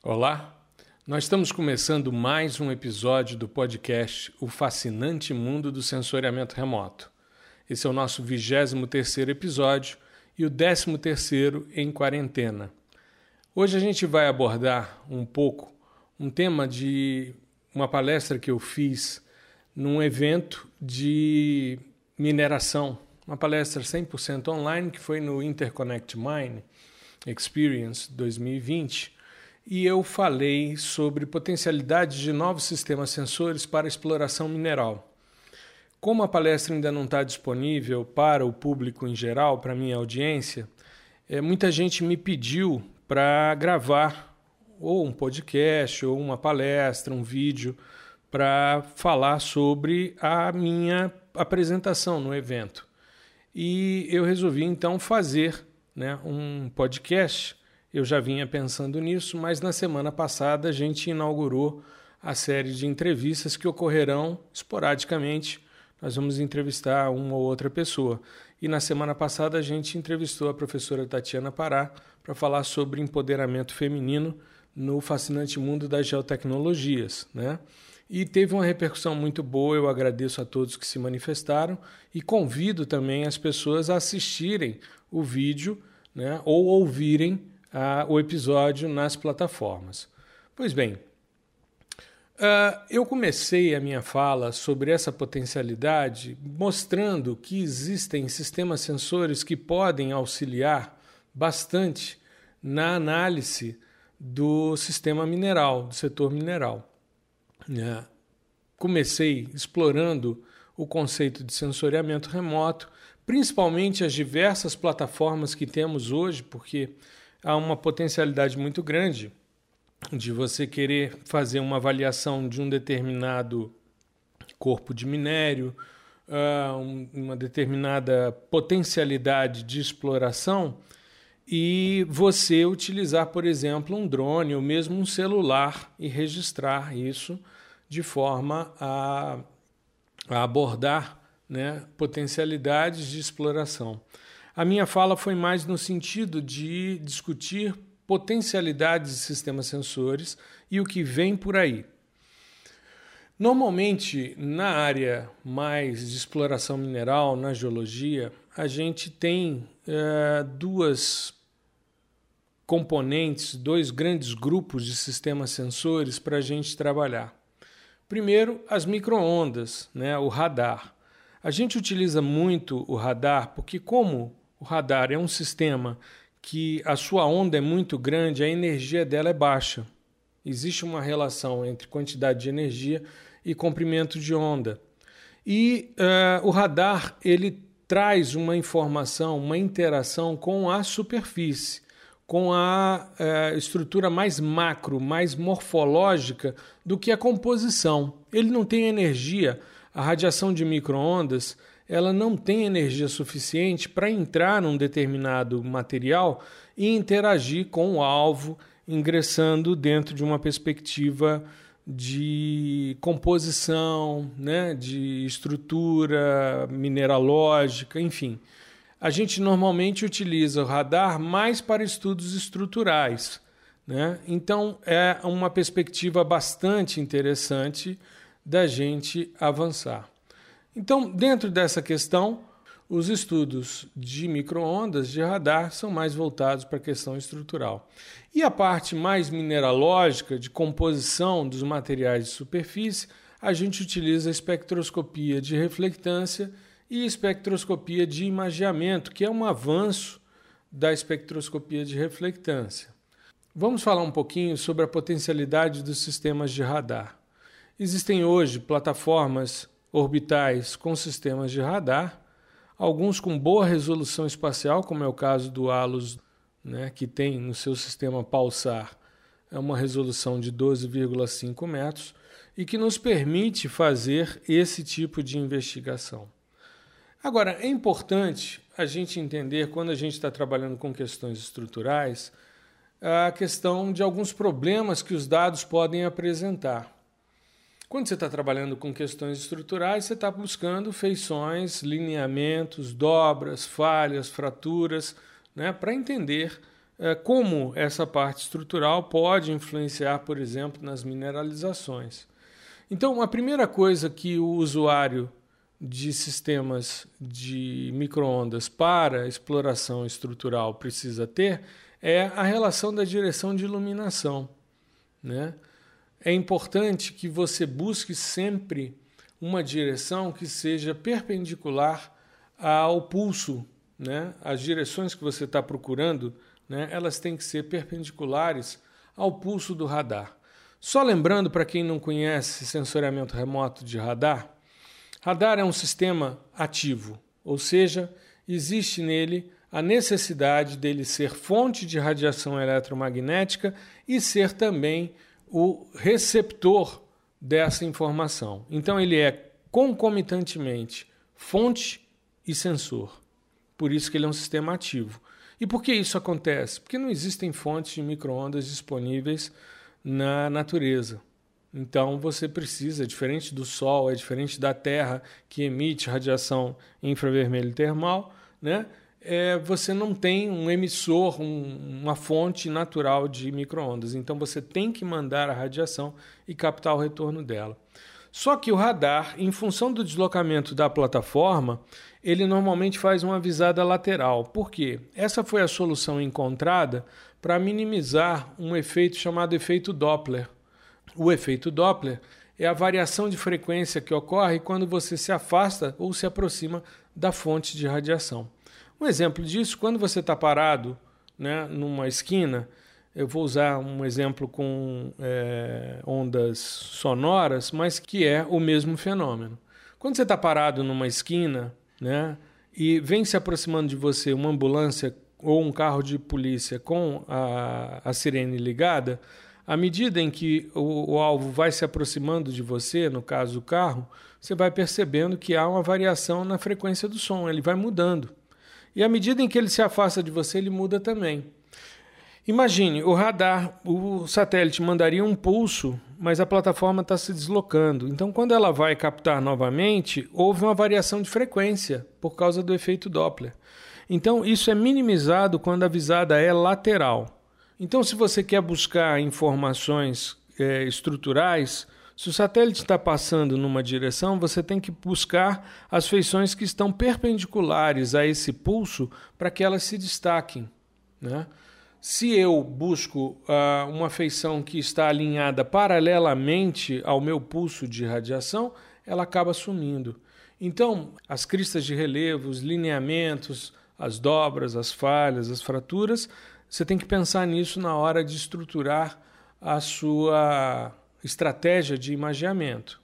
Olá, nós estamos começando mais um episódio do podcast O Fascinante Mundo do Sensoriamento Remoto. Esse é o nosso 23 episódio e o 13 em quarentena. Hoje a gente vai abordar um pouco um tema de uma palestra que eu fiz num evento de mineração, uma palestra 100% online que foi no Interconnect Mine Experience 2020 e eu falei sobre potencialidades de novos sistemas sensores para exploração mineral. Como a palestra ainda não está disponível para o público em geral, para minha audiência, é, muita gente me pediu para gravar ou um podcast, ou uma palestra, um vídeo, para falar sobre a minha apresentação no evento. E eu resolvi então fazer né, um podcast eu já vinha pensando nisso, mas na semana passada a gente inaugurou a série de entrevistas que ocorrerão esporadicamente. Nós vamos entrevistar uma ou outra pessoa. E na semana passada a gente entrevistou a professora Tatiana Pará para falar sobre empoderamento feminino no fascinante mundo das geotecnologias, né? E teve uma repercussão muito boa, eu agradeço a todos que se manifestaram e convido também as pessoas a assistirem o vídeo né, ou ouvirem o episódio nas plataformas. Pois bem, uh, eu comecei a minha fala sobre essa potencialidade mostrando que existem sistemas sensores que podem auxiliar bastante na análise do sistema mineral, do setor mineral. Uh, comecei explorando o conceito de sensoriamento remoto, principalmente as diversas plataformas que temos hoje, porque há uma potencialidade muito grande de você querer fazer uma avaliação de um determinado corpo de minério, uh, uma determinada potencialidade de exploração e você utilizar, por exemplo, um drone ou mesmo um celular e registrar isso de forma a, a abordar né, potencialidades de exploração. A minha fala foi mais no sentido de discutir potencialidades de sistemas sensores e o que vem por aí. Normalmente, na área mais de exploração mineral, na geologia, a gente tem é, duas componentes, dois grandes grupos de sistemas sensores para a gente trabalhar. Primeiro, as microondas, né, o radar. A gente utiliza muito o radar porque, como o radar é um sistema que a sua onda é muito grande, a energia dela é baixa. Existe uma relação entre quantidade de energia e comprimento de onda. E uh, o radar ele traz uma informação, uma interação com a superfície, com a uh, estrutura mais macro, mais morfológica do que a composição. Ele não tem energia. A radiação de microondas ela não tem energia suficiente para entrar num determinado material e interagir com o alvo, ingressando dentro de uma perspectiva de composição, né, de estrutura mineralógica, enfim. A gente normalmente utiliza o radar mais para estudos estruturais. Né? Então, é uma perspectiva bastante interessante da gente avançar. Então, dentro dessa questão, os estudos de microondas de radar são mais voltados para a questão estrutural. E a parte mais mineralógica, de composição dos materiais de superfície, a gente utiliza a espectroscopia de reflectância e espectroscopia de imageamento, que é um avanço da espectroscopia de reflectância. Vamos falar um pouquinho sobre a potencialidade dos sistemas de radar. Existem hoje plataformas orbitais com sistemas de radar, alguns com boa resolução espacial, como é o caso do ALOS, né, que tem no seu sistema pulsar é uma resolução de 12,5 metros e que nos permite fazer esse tipo de investigação. Agora, é importante a gente entender, quando a gente está trabalhando com questões estruturais, a questão de alguns problemas que os dados podem apresentar. Quando você está trabalhando com questões estruturais, você está buscando feições, lineamentos, dobras, falhas, fraturas, né, para entender é, como essa parte estrutural pode influenciar, por exemplo, nas mineralizações. Então, a primeira coisa que o usuário de sistemas de microondas para exploração estrutural precisa ter é a relação da direção de iluminação. Né? É importante que você busque sempre uma direção que seja perpendicular ao pulso. Né? As direções que você está procurando, né, elas têm que ser perpendiculares ao pulso do radar. Só lembrando para quem não conhece sensoriamento remoto de radar, radar é um sistema ativo, ou seja, existe nele a necessidade dele ser fonte de radiação eletromagnética e ser também o receptor dessa informação. Então ele é concomitantemente fonte e sensor. Por isso que ele é um sistema ativo. E por que isso acontece? Porque não existem fontes de microondas disponíveis na natureza. Então você precisa, diferente do Sol, é diferente da Terra que emite radiação infravermelho termal, né? É, você não tem um emissor, um, uma fonte natural de microondas. Então você tem que mandar a radiação e captar o retorno dela. Só que o radar, em função do deslocamento da plataforma, ele normalmente faz uma visada lateral. Por quê? Essa foi a solução encontrada para minimizar um efeito chamado efeito Doppler. O efeito Doppler é a variação de frequência que ocorre quando você se afasta ou se aproxima da fonte de radiação. Um exemplo disso, quando você está parado né, numa esquina, eu vou usar um exemplo com é, ondas sonoras, mas que é o mesmo fenômeno. Quando você está parado numa esquina né, e vem se aproximando de você uma ambulância ou um carro de polícia com a, a sirene ligada, à medida em que o, o, alvo vai se aproximando de você, no caso o carro, você vai percebendo que há uma variação na frequência do som, ele vai mudando. E à medida em que ele se afasta de você, ele muda também. Imagine, o radar, o satélite mandaria um pulso, mas a plataforma está se deslocando. Então, quando ela vai captar novamente, houve uma variação de frequência por causa do efeito Doppler. Então, isso é minimizado quando a visada é lateral. Então, se você quer buscar informações é, estruturais, se o satélite está passando numa direção, você tem que buscar as feições que estão perpendiculares a esse pulso para que elas se destaquem. Né? Se eu busco uh, uma feição que está alinhada paralelamente ao meu pulso de radiação, ela acaba sumindo. Então, as cristas de relevo, os lineamentos, as dobras, as falhas, as fraturas, você tem que pensar nisso na hora de estruturar a sua estratégia de imageamento.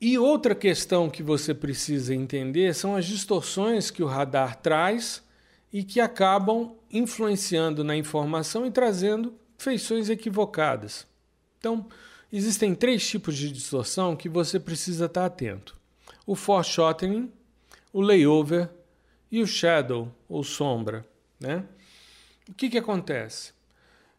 E outra questão que você precisa entender são as distorções que o radar traz e que acabam influenciando na informação e trazendo feições equivocadas. Então, existem três tipos de distorção que você precisa estar atento: o foreshortening, o layover e o shadow, ou sombra. Né? O que, que acontece?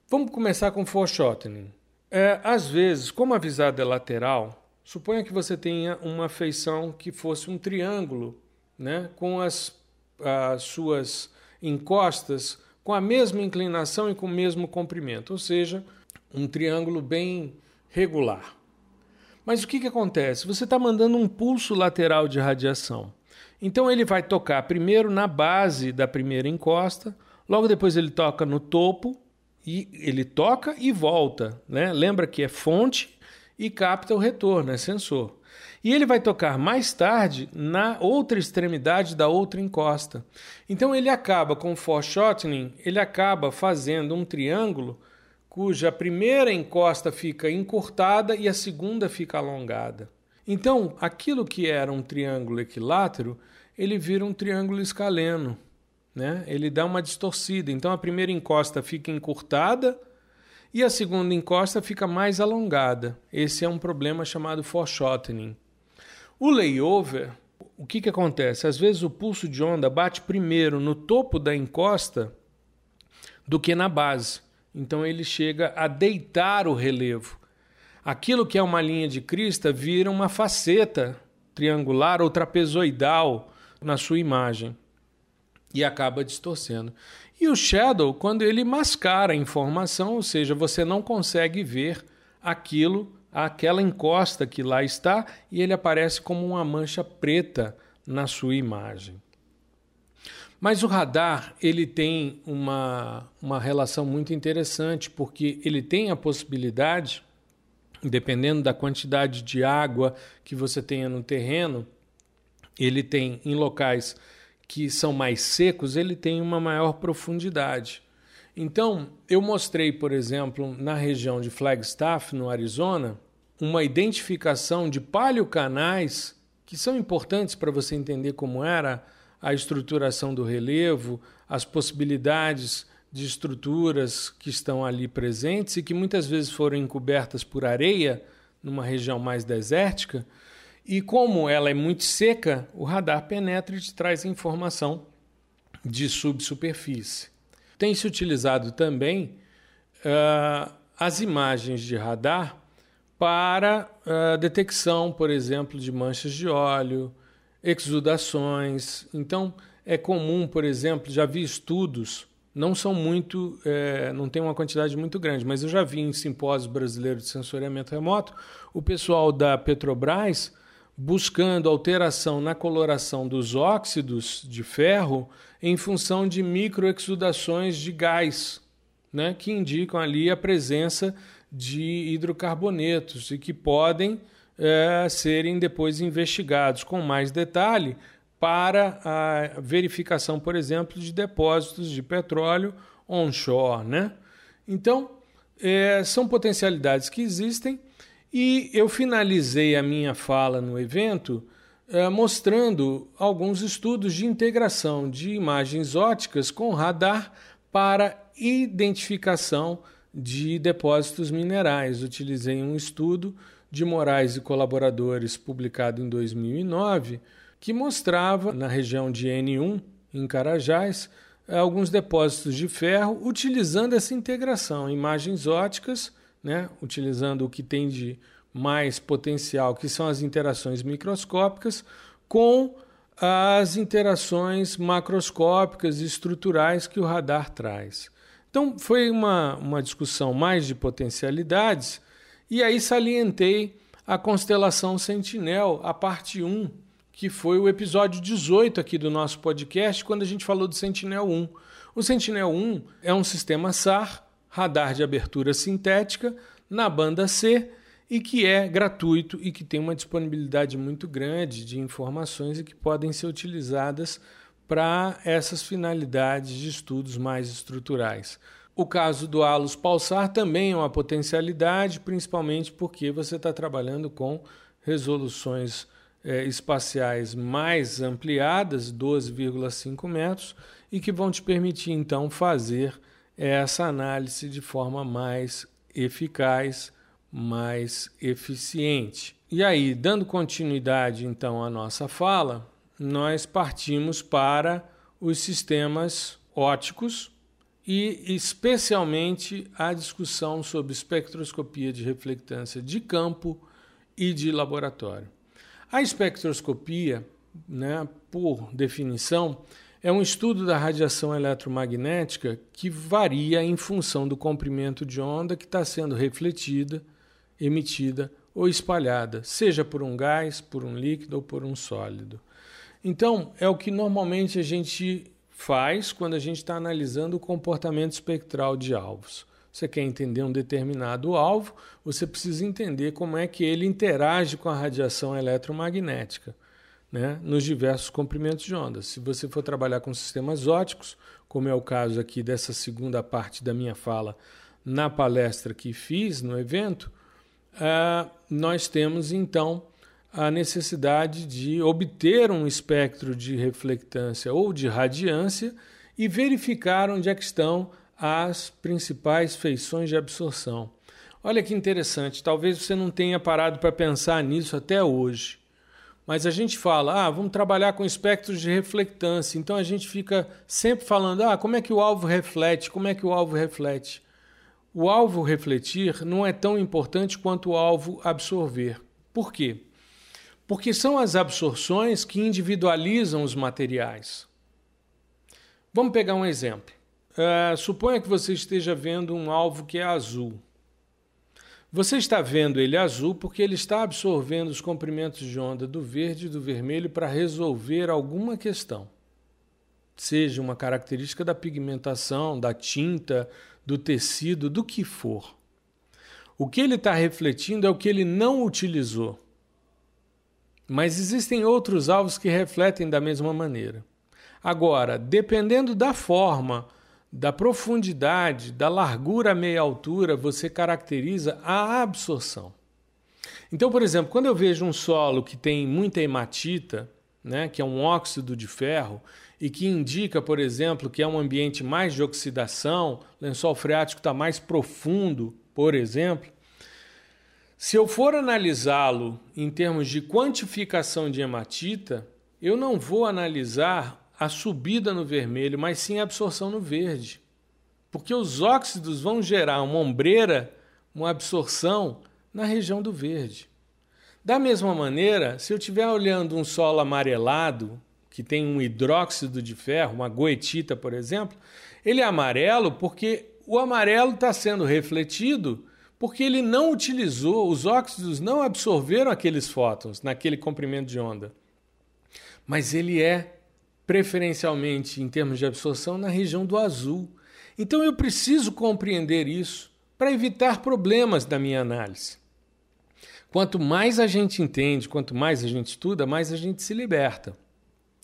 Vamos começar com foreshortening. É, às vezes, como a visada é lateral, suponha que você tenha uma feição que fosse um triângulo, né, com as, as suas encostas com a mesma inclinação e com o mesmo comprimento, ou seja, um triângulo bem regular. Mas o que, que acontece? Você está mandando um pulso lateral de radiação. Então ele vai tocar primeiro na base da primeira encosta, logo depois ele toca no topo e ele toca e volta, né? Lembra que é fonte e capta o retorno, é sensor. E ele vai tocar mais tarde na outra extremidade da outra encosta. Então ele acaba com o foreshortening, ele acaba fazendo um triângulo cuja primeira encosta fica encurtada e a segunda fica alongada. Então, aquilo que era um triângulo equilátero, ele vira um triângulo escaleno. Né? Ele dá uma distorcida. Então, a primeira encosta fica encurtada e a segunda encosta fica mais alongada. Esse é um problema chamado foreshortening. O layover, o que, que acontece? Às vezes o pulso de onda bate primeiro no topo da encosta do que na base. Então ele chega a deitar o relevo. Aquilo que é uma linha de crista vira uma faceta triangular ou trapezoidal na sua imagem e acaba distorcendo. E o shadow, quando ele mascara a informação, ou seja, você não consegue ver aquilo, aquela encosta que lá está, e ele aparece como uma mancha preta na sua imagem. Mas o radar ele tem uma, uma relação muito interessante, porque ele tem a possibilidade, dependendo da quantidade de água que você tenha no terreno, ele tem em locais que são mais secos, ele tem uma maior profundidade. Então, eu mostrei, por exemplo, na região de Flagstaff, no Arizona, uma identificação de paleocanais que são importantes para você entender como era a estruturação do relevo, as possibilidades de estruturas que estão ali presentes e que muitas vezes foram encobertas por areia numa região mais desértica. E como ela é muito seca, o radar penetra e te traz informação de subsuperfície. Tem se utilizado também uh, as imagens de radar para uh, detecção, por exemplo, de manchas de óleo, exudações. Então, é comum, por exemplo, já vi estudos, não são muito, é, não tem uma quantidade muito grande, mas eu já vi em simpósios brasileiros de sensoriamento remoto o pessoal da Petrobras buscando alteração na coloração dos óxidos de ferro em função de microexudações de gás, né, que indicam ali a presença de hidrocarbonetos e que podem é, serem depois investigados com mais detalhe para a verificação, por exemplo, de depósitos de petróleo onshore. Né? Então, é, são potencialidades que existem e eu finalizei a minha fala no evento eh, mostrando alguns estudos de integração de imagens óticas com radar para identificação de depósitos minerais. Utilizei um estudo de Moraes e colaboradores publicado em 2009 que mostrava na região de N1, em Carajás, alguns depósitos de ferro utilizando essa integração, imagens óticas né, utilizando o que tem de mais potencial, que são as interações microscópicas, com as interações macroscópicas e estruturais que o radar traz. Então, foi uma, uma discussão mais de potencialidades, e aí salientei a constelação Sentinel, a parte 1, que foi o episódio 18 aqui do nosso podcast, quando a gente falou do Sentinel 1. O Sentinel 1 é um sistema SAR radar de abertura sintética na banda C e que é gratuito e que tem uma disponibilidade muito grande de informações e que podem ser utilizadas para essas finalidades de estudos mais estruturais. O caso do Alus pulsar também é uma potencialidade, principalmente porque você está trabalhando com resoluções é, espaciais mais ampliadas, 12,5 metros, e que vão te permitir então fazer essa análise de forma mais eficaz, mais eficiente. E aí, dando continuidade então à nossa fala, nós partimos para os sistemas óticos e especialmente a discussão sobre espectroscopia de reflectância de campo e de laboratório. A espectroscopia, né, por definição, é um estudo da radiação eletromagnética que varia em função do comprimento de onda que está sendo refletida, emitida ou espalhada, seja por um gás, por um líquido ou por um sólido. Então, é o que normalmente a gente faz quando a gente está analisando o comportamento espectral de alvos. Você quer entender um determinado alvo, você precisa entender como é que ele interage com a radiação eletromagnética né, nos diversos comprimentos de ondas. Se você for trabalhar com sistemas óticos, como é o caso aqui dessa segunda parte da minha fala na palestra que fiz no evento, uh, nós temos então a necessidade de obter um espectro de reflectância ou de radiância e verificar onde é que estão as principais feições de absorção. Olha que interessante, talvez você não tenha parado para pensar nisso até hoje. Mas a gente fala, ah, vamos trabalhar com espectros de reflectância. Então a gente fica sempre falando, ah, como é que o alvo reflete? Como é que o alvo reflete? O alvo refletir não é tão importante quanto o alvo absorver. Por quê? Porque são as absorções que individualizam os materiais. Vamos pegar um exemplo. uh, suponha que você esteja vendo um alvo que é azul. Você está vendo ele azul porque ele está absorvendo os comprimentos de onda do verde e do vermelho para resolver alguma questão. Seja uma característica da pigmentação, da tinta, do tecido, do que for. O que ele está refletindo é o que ele não utilizou. Mas existem outros alvos que refletem da mesma maneira. Agora, dependendo da forma, da profundidade, da largura à meia altura, você caracteriza a absorção. Então, por exemplo, quando eu vejo um solo que tem muita hematita, né, que é um óxido de ferro, e que indica, por exemplo, que é um ambiente mais de oxidação, lençol freático está mais profundo, por exemplo, se eu for analisá-lo em termos de quantificação de hematita, eu não vou analisar a subida no vermelho, mas sim a absorção no verde. Porque os óxidos vão gerar uma ombreira, uma absorção na região do verde. Da mesma maneira, se eu estiver olhando um solo amarelado, que tem um hidróxido de ferro, uma goetita, por exemplo, ele é amarelo porque o amarelo está sendo refletido porque ele não utilizou, os óxidos não absorveram aqueles fótons naquele comprimento de onda. Mas ele é preferencialmente em termos de absorção, na região do azul. Então eu preciso compreender isso para evitar problemas da minha análise. Quanto mais a gente entende, quanto mais a gente estuda, mais a gente se liberta.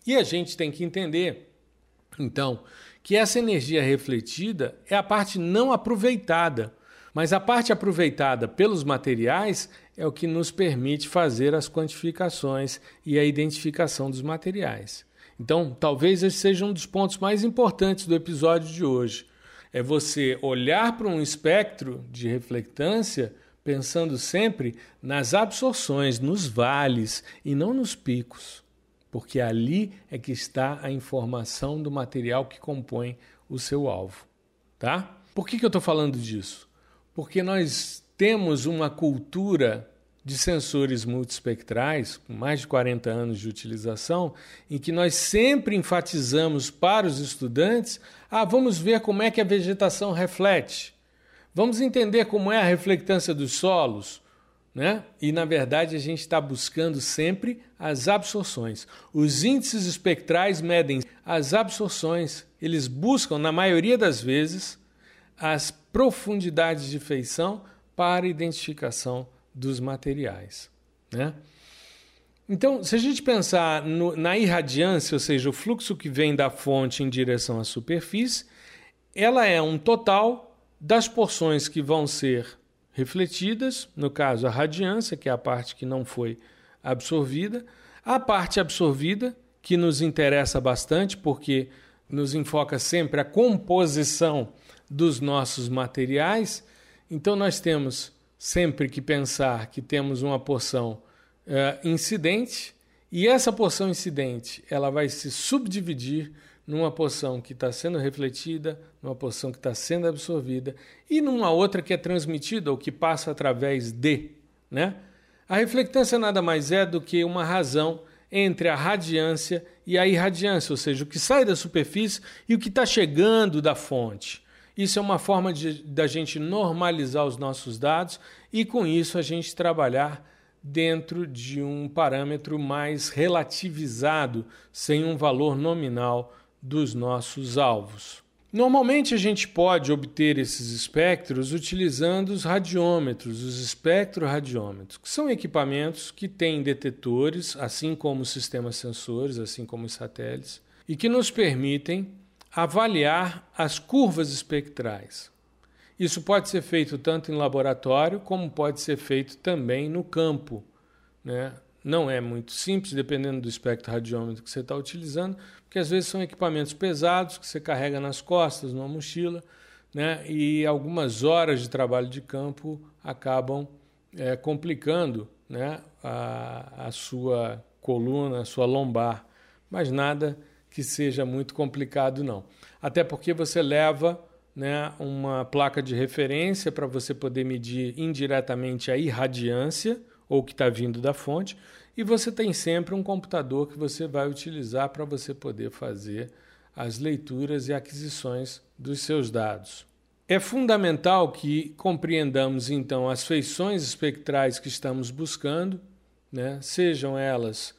E a gente tem que entender, então, que essa energia refletida é a parte não aproveitada, mas a parte aproveitada pelos materiais é o que nos permite fazer as quantificações e a identificação dos materiais. Então, talvez esse seja um dos pontos mais importantes do episódio de hoje. É você olhar para um espectro de reflectância pensando sempre nas absorções, nos vales e não nos picos, porque ali é que está a informação do material que compõe o seu alvo, tá? Por que, que eu estou falando disso? Porque nós temos uma cultura de sensores multispectrais, com mais de 40 anos de utilização, em que nós sempre enfatizamos para os estudantes: ah, vamos ver como é que a vegetação reflete, vamos entender como é a reflectância dos solos. Né? E na verdade a gente está buscando sempre as absorções. Os índices espectrais medem as absorções, eles buscam, na maioria das vezes, as profundidades de feição para identificação dos materiais. Né? Então, se a gente pensar no, na irradiância, ou seja, o fluxo que vem da fonte em direção à superfície, ela é um total das porções que vão ser refletidas, no caso a radiância, que é a parte que não foi absorvida, a parte absorvida, que nos interessa bastante, porque nos enfoca sempre a composição dos nossos materiais. Então, nós temos sempre que pensar que temos uma porção uh, incidente e essa porção incidente ela vai se subdividir numa porção que está sendo refletida, numa porção que está sendo absorvida e numa outra que é transmitida ou que passa através de, né? A reflectância nada mais é do que uma razão entre a radiância e a irradiância, ou seja, o que sai da superfície e o que está chegando da fonte. Isso é uma forma de, da gente normalizar os nossos dados e, com isso, a gente trabalhar dentro de um parâmetro mais relativizado, sem um valor nominal dos nossos alvos. Normalmente a gente pode obter esses espectros utilizando os radiômetros, os espectroradiômetros, que são equipamentos que têm detetores, assim como sistemas sensores, assim como os satélites, e que nos permitem avaliar as curvas espectrais. Isso pode ser feito tanto em laboratório como pode ser feito também no campo. Né? Não é muito simples, dependendo do espectro radiômetro que você está utilizando, porque às vezes são equipamentos pesados que você carrega nas costas, numa mochila, né? e algumas horas de trabalho de campo acabam é, complicando né? a, a sua coluna, a sua lombar. Mas nada que seja muito complicado, não. Até porque você leva né, uma placa de referência para você poder medir indiretamente a irradiância ou que está vindo da fonte, e você tem sempre um computador que você vai utilizar para você poder fazer as leituras e aquisições dos seus dados. É fundamental que compreendamos então as feições espectrais que estamos buscando, né? sejam elas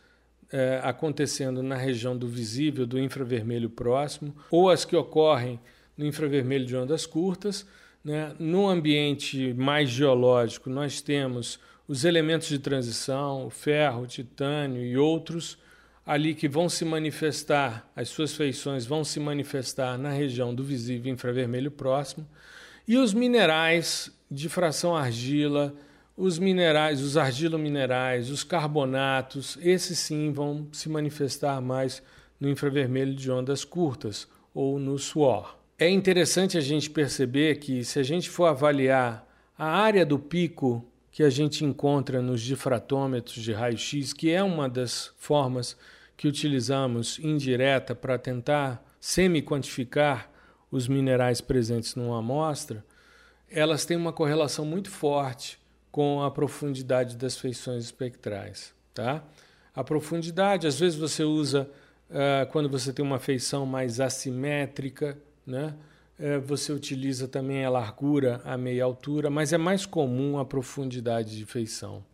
é, acontecendo na região do visível, do infravermelho próximo, ou as que ocorrem no infravermelho de ondas curtas. Né? No ambiente mais geológico, nós temos os elementos de transição, o ferro, o titânio e outros ali que vão se manifestar, as suas feições vão se manifestar na região do visível infravermelho próximo, e os minerais de fração argila, os minerais, os argilominerais, os carbonatos, esses sim vão se manifestar mais no infravermelho de ondas curtas ou no suor. É interessante a gente perceber que se a gente for avaliar a área do pico que a gente encontra nos difratômetros de raio-x, que é uma das formas que utilizamos indireta para tentar semi-quantificar os minerais presentes numa amostra, elas têm uma correlação muito forte com a profundidade das feições espectrais. Tá? A profundidade, às vezes você usa uh, quando você tem uma feição mais assimétrica, né? é, você utiliza também a largura, a meia altura, mas é mais comum a profundidade de feição.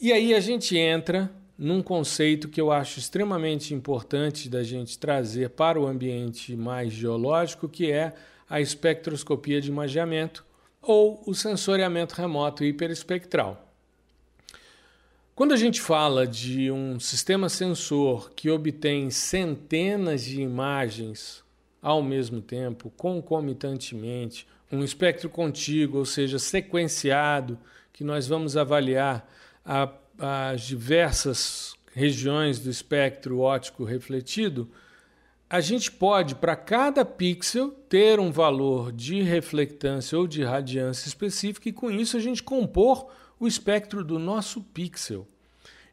E aí a gente entra num conceito que eu acho extremamente importante da gente trazer para o ambiente mais geológico, que é a espectroscopia de imageamento ou o sensoriamento remoto hiperespectral. Quando a gente fala de um sistema sensor que obtém centenas de imagens ao mesmo tempo, concomitantemente, um espectro contíguo, ou seja, sequenciado, que nós vamos avaliar a, as diversas regiões do espectro óptico refletido, a gente pode, para cada pixel, ter um valor de reflectância ou de radiância específica e, com isso, a gente compor o espectro do nosso pixel.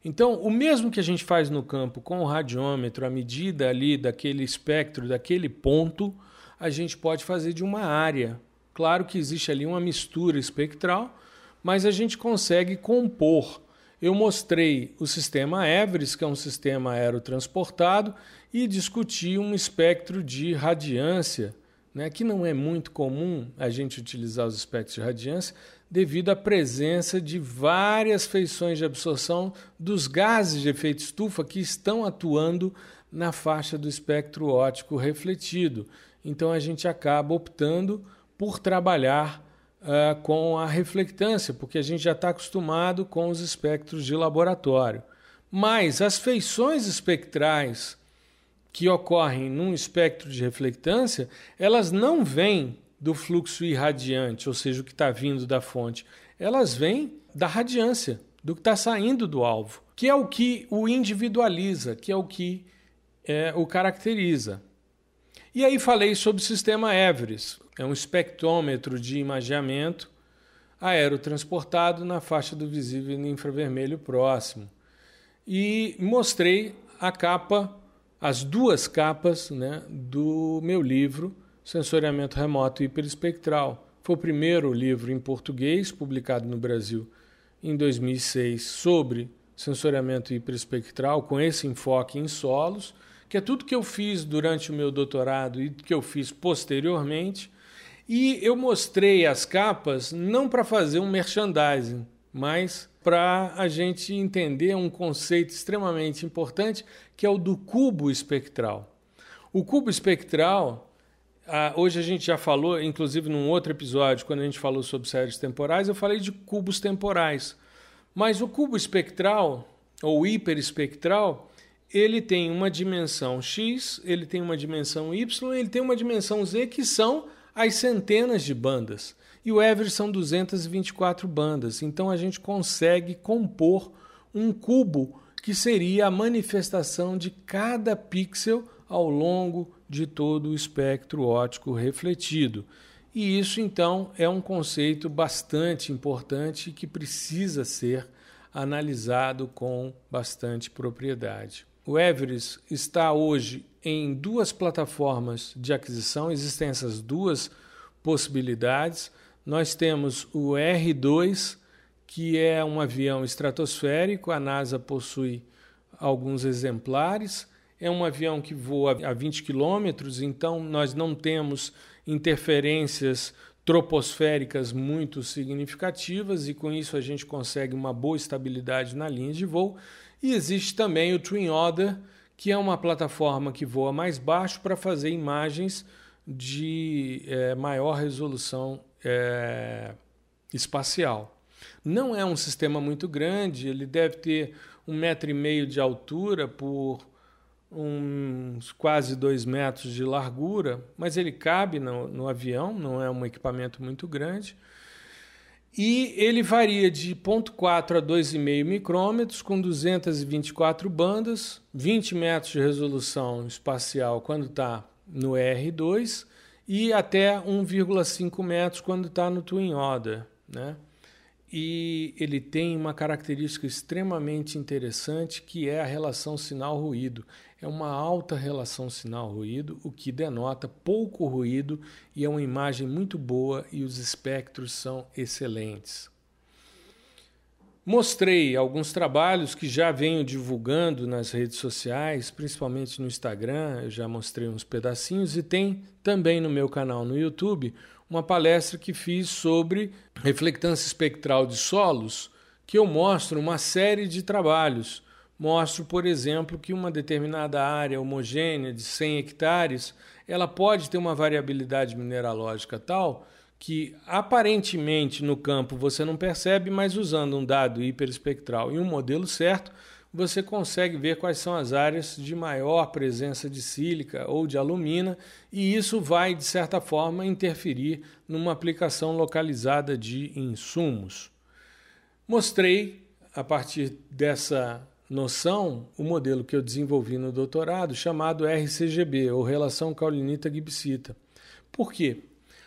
Então, o mesmo que a gente faz no campo com o radiômetro, a medida ali daquele espectro, daquele ponto, a gente pode fazer de uma área. Claro que existe ali uma mistura espectral, mas a gente consegue compor. Eu mostrei o sistema Everest, que é um sistema aerotransportado, e discuti um espectro de radiância, né, que não é muito comum a gente utilizar os espectros de radiância, devido à presença de várias feições de absorção dos gases de efeito estufa que estão atuando na faixa do espectro óptico refletido. Então a gente acaba optando por trabalhar uh, com a reflectância, porque a gente já está acostumado com os espectros de laboratório. Mas as feições espectrais que ocorrem num espectro de reflectância, elas não vêm do fluxo irradiante, ou seja, o que está vindo da fonte, elas vêm da radiância, do que está saindo do alvo, que é o que o individualiza, que é o que é, o caracteriza. E aí falei sobre o sistema Everest, é um espectrômetro de imageamento aerotransportado na faixa do visível infravermelho próximo. E mostrei a capa, as duas capas né, do meu livro, Sensoriamento Remoto Hiperespectral. Foi o primeiro livro em português publicado no Brasil em 2006 sobre sensoriamento hiperespectral, com esse enfoque em solos, que é tudo que eu fiz durante o meu doutorado e que eu fiz posteriormente. E eu mostrei as capas não para fazer um merchandising, mas para a gente entender um conceito extremamente importante, que é o do cubo espectral. O cubo espectral hoje a gente já falou, inclusive num outro episódio, quando a gente falou sobre séries temporais, eu falei de cubos temporais. Mas o cubo espectral, ou hiperespectral, ele tem uma dimensão x, ele tem uma dimensão y, ele tem uma dimensão z, que são as centenas de bandas. E o Everest são 224 bandas. Então a gente consegue compor um cubo que seria a manifestação de cada pixel ao longo de todo o espectro óptico refletido. E isso, então, é um conceito bastante importante que precisa ser analisado com bastante propriedade. O Everest está hoje em duas plataformas de aquisição, existem essas duas possibilidades. Nós temos o R2, que é um avião estratosférico, a NASA possui alguns exemplares é um avião que voa a 20 km, então nós não temos interferências troposféricas muito significativas e com isso a gente consegue uma boa estabilidade na linha de voo. E existe também o Twin Otter, que é uma plataforma que voa mais baixo para fazer imagens de é, maior resolução é, espacial. Não é um sistema muito grande, ele deve ter um metro e meio de altura por uns quase dois metros de largura, mas ele cabe no, no avião, não é um equipamento muito grande. E ele varia de 0,4 a 2,5 micrômetros, com 224 bandas, 20 metros de resolução espacial quando está no R2 e até 1,5 metros quando está no Twin Otter. Né? E ele tem uma característica extremamente interessante que é a relação sinal-ruído. É uma alta relação sinal-ruído, o que denota pouco ruído e é uma imagem muito boa e os espectros são excelentes. Mostrei alguns trabalhos que já venho divulgando nas redes sociais, principalmente no Instagram, eu já mostrei uns pedacinhos, e tem também no meu canal no YouTube uma palestra que fiz sobre reflectância espectral de solos, que eu mostro uma série de trabalhos. Mostro, por exemplo, que uma determinada área homogênea de 100 hectares, ela pode ter uma variabilidade mineralógica tal que aparentemente no campo você não percebe, mas usando um dado hiperespectral e um modelo certo, você consegue ver quais são as áreas de maior presença de sílica ou de alumina, e isso vai, de certa forma, interferir numa aplicação localizada de insumos. Mostrei, a partir dessa noção, o modelo que eu desenvolvi no doutorado, chamado RCGB, ou Relação Caulinita-Gibsita. Por quê?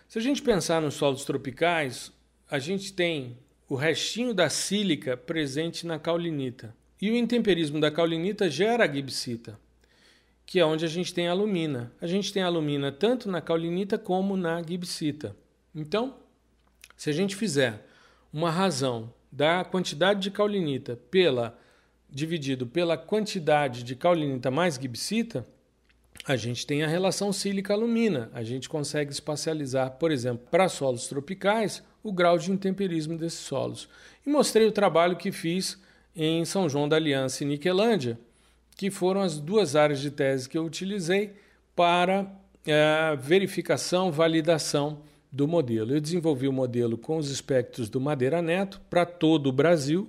Se a gente pensar nos solos tropicais, a gente tem o restinho da sílica presente na caulinita. E o intemperismo da caulinita gera a gibsita, que é onde a gente tem a alumina. A gente tem a alumina tanto na caulinita como na gibsita. Então, se a gente fizer uma razão da quantidade de caulinita pela dividido pela quantidade de caulinita mais gibsita, a gente tem a relação sílica-alumina. A gente consegue espacializar, por exemplo, para solos tropicais, o grau de intemperismo desses solos. E mostrei o trabalho que fiz em São João da Aliança e Niquelândia, que foram as duas áreas de tese que eu utilizei para é, verificação, validação do modelo. Eu desenvolvi o modelo com os espectros do Madeira Neto para todo o Brasil.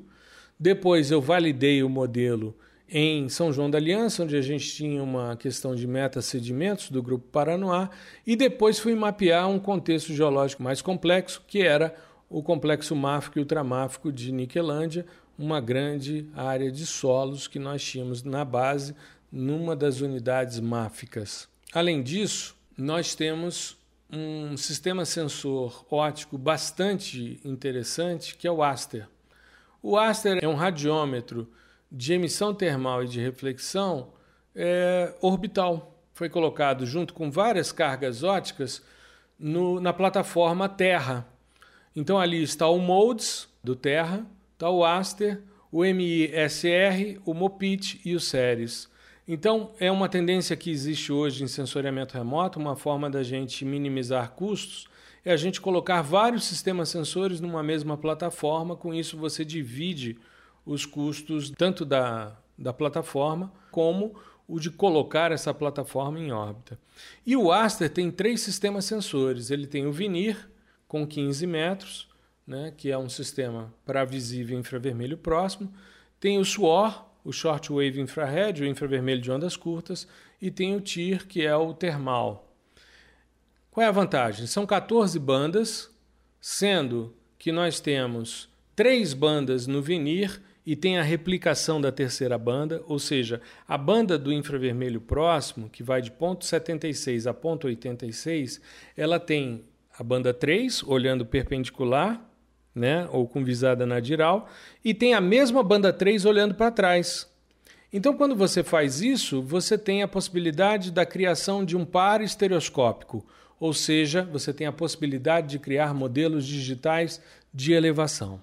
Depois eu validei o modelo em São João da Aliança, onde a gente tinha uma questão de meta-sedimentos do Grupo Paranoá, e depois fui mapear um contexto geológico mais complexo, que era o complexo máfico e ultramáfico de Niquelândia, uma grande área de solos que nós tínhamos na base, numa das unidades máficas. Além disso, nós temos um sistema sensor óptico bastante interessante, que é o Aster. O Aster é um radiômetro de emissão termal e de reflexão é, orbital. Foi colocado junto com várias cargas óticas no, na plataforma Terra. Então ali está o MODES do Terra, está o Aster, o MISR, o MOPIT e o Ceres. Então, é uma tendência que existe hoje em sensoriamento remoto, uma forma da gente minimizar custos, é a gente colocar vários sistemas sensores numa mesma plataforma, com isso você divide os custos tanto da, da plataforma como o de colocar essa plataforma em órbita. E o Aster tem três sistemas sensores. Ele tem o Vinir, com 15 metros, né, que é um sistema para visível infravermelho próximo. Tem o SWOR, o Short Wave Infrared, o infravermelho de ondas curtas. E tem o TIR, que é o termal. Qual é a vantagem? São 14 bandas, sendo que nós temos três bandas no Vinir e tem a replicação da terceira banda, ou seja, a banda do infravermelho próximo, que vai de ponto 76 a ponto 86, ela tem a banda 3 olhando perpendicular, né, ou com visada nadiral, e tem a mesma banda 3 olhando para trás. Então, quando você faz isso, você tem a possibilidade da criação de um par estereoscópico, ou seja, você tem a possibilidade de criar modelos digitais de elevação.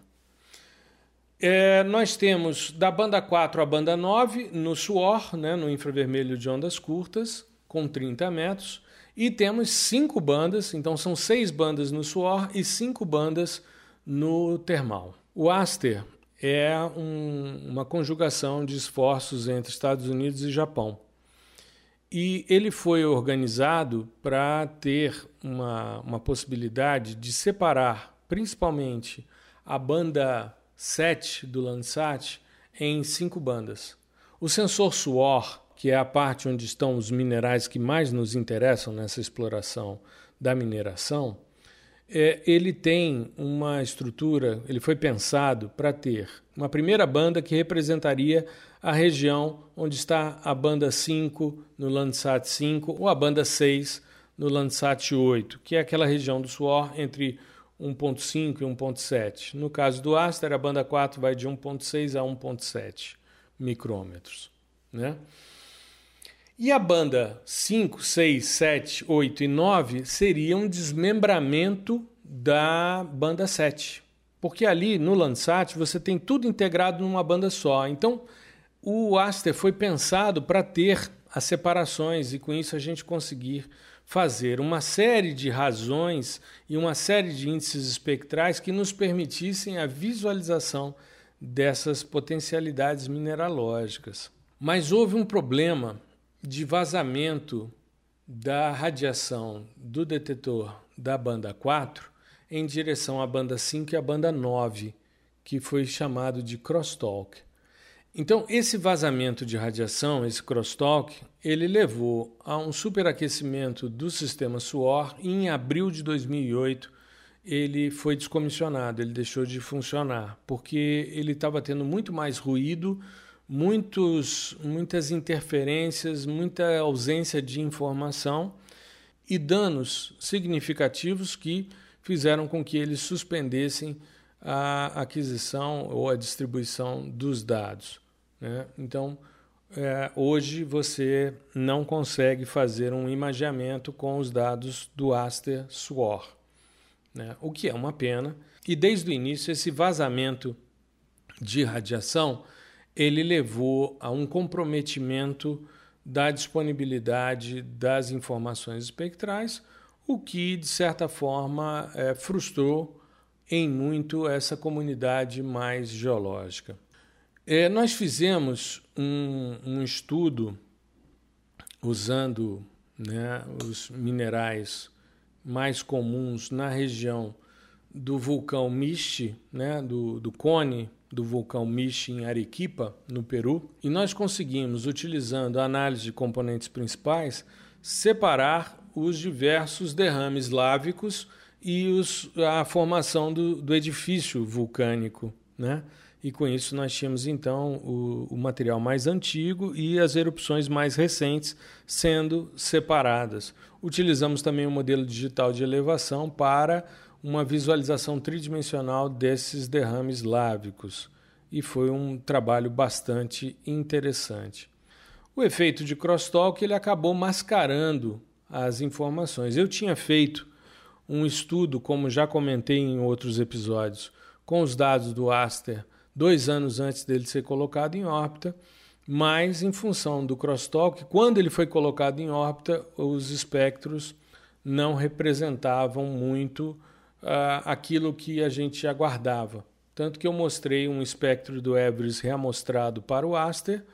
É, nós temos da banda 4 a banda 9 no suor, né, no infravermelho de ondas curtas, com 30 metros. E temos cinco bandas, então são seis bandas no suor e cinco bandas no termal. O Aster é um, uma conjugação de esforços entre Estados Unidos e Japão. E ele foi organizado para ter uma, uma possibilidade de separar, principalmente, a banda 7 do Landsat em cinco bandas. O sensor suor, que é a parte onde estão os minerais que mais nos interessam nessa exploração da mineração, é, ele tem uma estrutura, ele foi pensado para ter uma primeira banda que representaria a região onde está a banda 5 no Landsat 5 ou a banda 6 no Landsat 8, que é aquela região do suor entre 1.5 e 1.7. No caso do Aster, a banda 4 vai de 1.6 a 1.7 micrômetros. Né? E a banda 5, 6, 7, 8 e 9 seria um desmembramento da banda 7. Porque ali no Landsat você tem tudo integrado numa banda só. Então o Aster foi pensado para ter as separações e com isso a gente conseguir fazer uma série de razões e uma série de índices espectrais que nos permitissem a visualização dessas potencialidades mineralógicas. Mas houve um problema de vazamento da radiação do detetor da banda 4 em direção à banda 5 e à banda 9, que foi chamado de crosstalk. Então, esse vazamento de radiação, esse crosstalk, ele levou a um superaquecimento do sistema suor e em abril de 2008 ele foi descomissionado, ele deixou de funcionar, porque ele estava tendo muito mais ruído, muitos, muitas interferências, muita ausência de informação e danos significativos que fizeram com que eles suspendessem a aquisição ou a distribuição dos dados. Né? Então, é, hoje você não consegue fazer um imageamento com os dados do Aster SWOR, né? o que é uma pena. E desde o início, esse vazamento de radiação ele levou a um comprometimento da disponibilidade das informações espectrais, o que, de certa forma, é, frustrou em muito essa comunidade mais geológica. É, nós fizemos um, um estudo usando né, os minerais mais comuns na região do vulcão Michi, né, do, do cone do vulcão Michi em Arequipa, no Peru, e nós conseguimos, utilizando a análise de componentes principais, separar os diversos derrames lávicos e os, a formação do, do edifício vulcânico. Né? e com isso nós tínhamos então o, o, material mais antigo e as erupções mais recentes sendo separadas. Utilizamos também o um modelo digital de elevação para uma visualização tridimensional desses derrames lávicos e foi um trabalho bastante interessante. O efeito de crosstalk ele acabou mascarando as informações. Eu tinha feito um estudo, como já comentei em outros episódios, com os dados do Aster dois anos antes dele ser colocado em órbita, mas em função do crosstalk, quando ele foi colocado em órbita, os espectros não representavam muito uh, aquilo que a gente aguardava. Tanto que eu mostrei um espectro do Everest reamostrado para o Aster,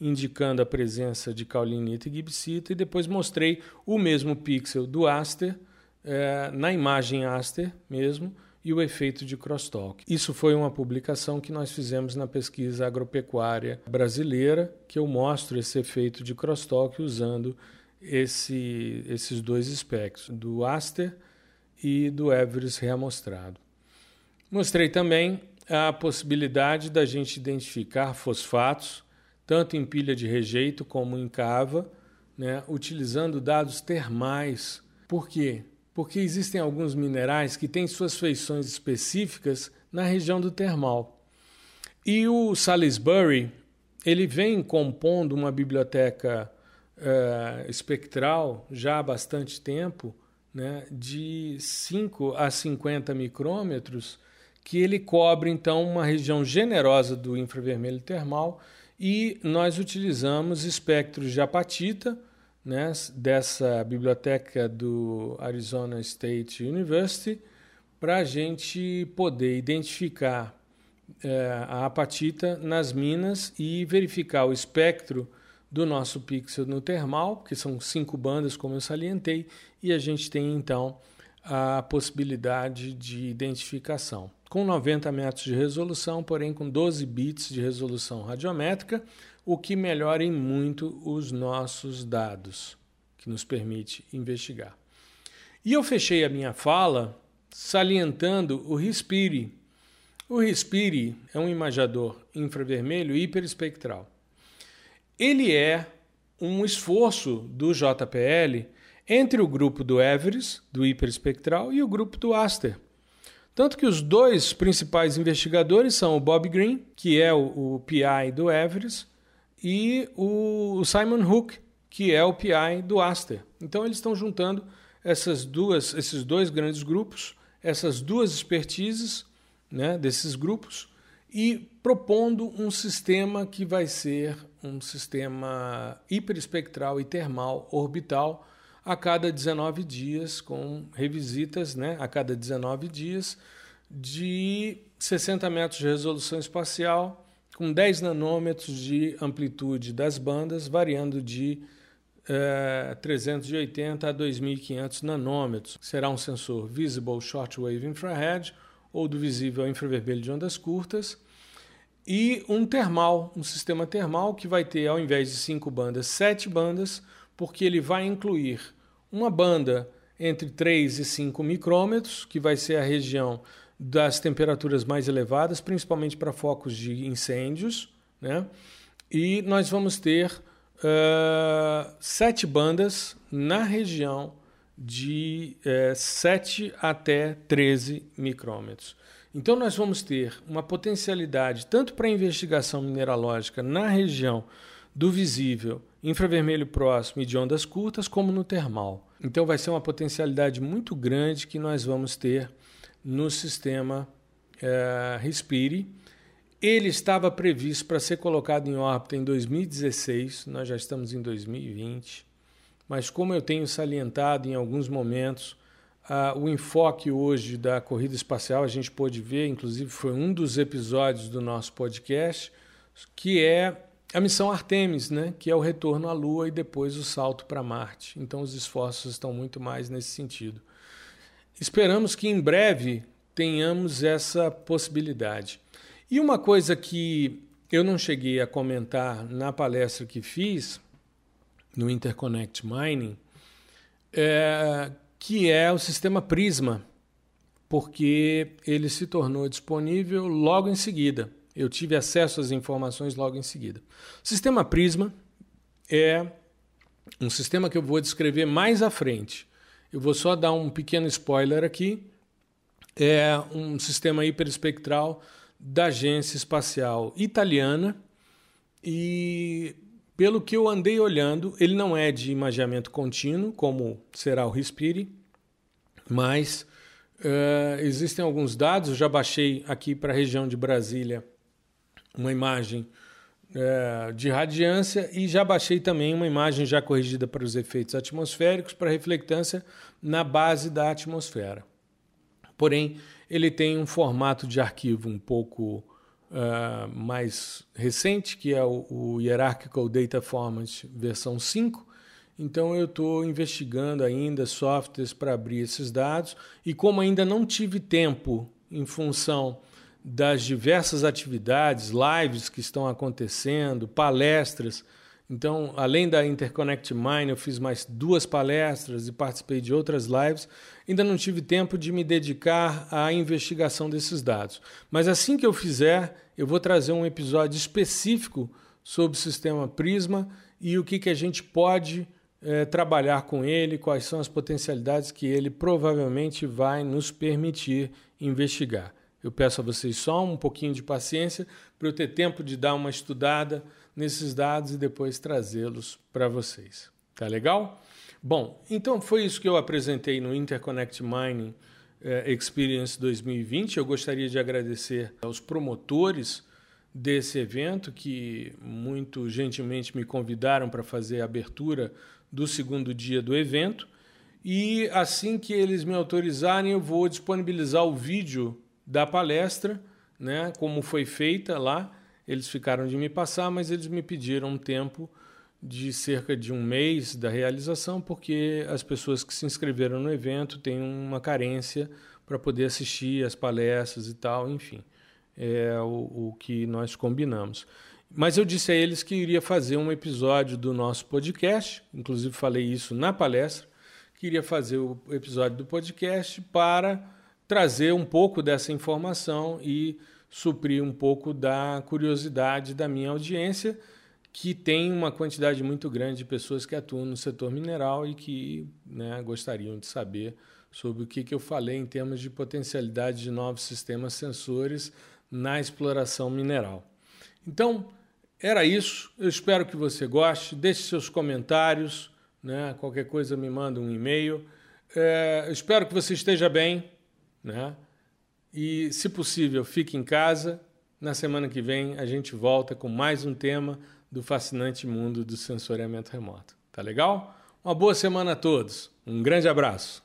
indicando a presença de caulinita e gibsita, e depois mostrei o mesmo pixel do Aster, eh, na imagem Aster mesmo, e o efeito de crosstalk. Isso foi uma publicação que nós fizemos na pesquisa agropecuária brasileira, que eu mostro esse efeito de crosstalk usando esse, esses dois espectros, do Aster e do Everest reamostrado. Mostrei também a possibilidade da gente identificar fosfatos, tanto em pilha de rejeito como em cava, né, utilizando dados termais. Por quê? porque existem alguns minerais que têm suas feições específicas na região do termal. E o Salisbury ele vem compondo uma biblioteca uh, espectral já há bastante tempo, né, de 5 a 50 micrômetros, que ele cobre então uma região generosa do infravermelho termal e nós utilizamos espectros de apatita, né, dessa biblioteca do Arizona State University, para a gente poder identificar é, a apatita nas minas e verificar o espectro do nosso pixel no termal, que são cinco bandas, como eu salientei, e a gente tem então a possibilidade de identificação. Com 90 metros de resolução, porém com 12 bits de resolução radiométrica, o que melhora em muito os nossos dados, que nos permite investigar. E eu fechei a minha fala salientando o Respire. O Respire é um imagador infravermelho hiperespectral. Ele é um esforço do JPL entre o grupo do Everest, do hiperespectral, e o grupo do Aster. Tanto que os dois principais investigadores são o Bob Green, que é o, o PI do Everest, e o Simon Hook, que é o PI do Aster. Então eles estão juntando essas duas, esses dois grandes grupos, essas duas expertises né, desses grupos e propondo um sistema que vai ser um sistema hiperespectral e termal orbital a cada 19 dias, com revisitas né, a cada 19 dias, de 60 metros de resolução espacial, com 10 nanômetros de amplitude das bandas, variando de é, 380 a 2500 nanômetros. Será um sensor Visible Shortwave Infrared ou do visível infravermelho de ondas curtas. E um termal, um sistema termal que vai ter, ao invés de cinco bandas, sete bandas, porque ele vai incluir uma banda entre 3 e 5 micrômetros, que vai ser a região das temperaturas mais elevadas, principalmente para focos de incêndios. Né? E nós vamos ter uh, sete bandas na região de uh, 7 até 13 micrômetros. Então, nós vamos ter uma potencialidade tanto para investigação mineralógica na região do visível, infravermelho próximo e de ondas curtas, como no termal. Então, vai ser uma potencialidade muito grande que nós vamos ter no sistema é, Respire. Ele estava previsto para ser colocado em órbita em 2016, nós já estamos em 2020, mas como eu tenho salientado em alguns momentos, Uh, o enfoque hoje da corrida espacial, a gente pôde ver, inclusive foi um dos episódios do nosso podcast, que é a missão Artemis, né, que é o retorno à Lua e depois o salto para Marte. Então os esforços estão muito mais nesse sentido. Esperamos que em breve tenhamos essa possibilidade. E uma coisa que eu não cheguei a comentar na palestra que fiz no Interconnect Mining é que é o sistema Prisma, porque ele se tornou disponível logo em seguida. Eu tive acesso às informações logo em seguida. O sistema Prisma é um sistema que eu vou descrever mais à frente. Eu vou só dar um pequeno spoiler aqui. É um sistema hiperespectral da Agência Espacial Italiana e pelo que eu andei olhando, ele não é de imageamento contínuo, como será o Respire, mas uh, existem alguns dados. Eu já baixei aqui para a região de Brasília uma imagem uh, de radiância e já baixei também uma imagem já corrigida para os efeitos atmosféricos, para reflectância na base da atmosfera. Porém, ele tem um formato de arquivo um pouco uh, mais recente, que é o, o Hierarchical Data Format versão 5. Então eu estou investigando ainda softwares para abrir esses dados e como ainda não tive tempo em função das diversas atividades, lives que estão acontecendo, palestras, então, além da Interconnect Mine, eu fiz mais duas palestras e participei de outras lives. Ainda não tive tempo de me dedicar à investigação desses dados. Mas assim que eu fizer, eu vou trazer um episódio específico sobre o sistema Prisma e o que, que a gente pode é, trabalhar com ele, quais são as potencialidades que ele provavelmente vai nos permitir investigar. Eu peço a vocês só um pouquinho de paciência para eu ter tempo de dar uma estudada nesses dados e depois trazê-los para vocês. Tá legal? Bom, então foi isso que eu apresentei no Interconnect Mining é, Experience 2020. Eu gostaria de agradecer aos promotores desse evento que muito gentilmente me convidaram para fazer a abertura do segundo dia do evento. E assim que eles me autorizarem, eu vou disponibilizar o vídeo da palestra, né, como foi feita lá. Eles ficaram de me passar, mas eles me pediram um tempo de cerca de um mês da realização, porque as pessoas que se inscreveram no evento têm uma carência para poder assistir as palestras e tal, enfim, é o, o que nós combinamos. Mas eu disse a eles que iria fazer um episódio do nosso podcast, inclusive falei isso na palestra, queria fazer o episódio do podcast para trazer um pouco dessa informação e suprir um pouco da curiosidade da minha audiência que tem uma quantidade muito grande de pessoas que atuam no setor mineral e que né, gostariam de saber sobre o que, que eu falei em termos de potencialidade de novos sistemas sensores na exploração mineral. Então, era isso. Eu espero que você goste. Deixe seus comentários. Né? Qualquer coisa me manda um e-mail. É, espero que você esteja bem. Né? E, se possível, fique em casa. Na semana que vem a gente volta com mais um tema do fascinante mundo do sensoriamento remoto. Tá legal? Uma boa semana a todos. Um grande abraço.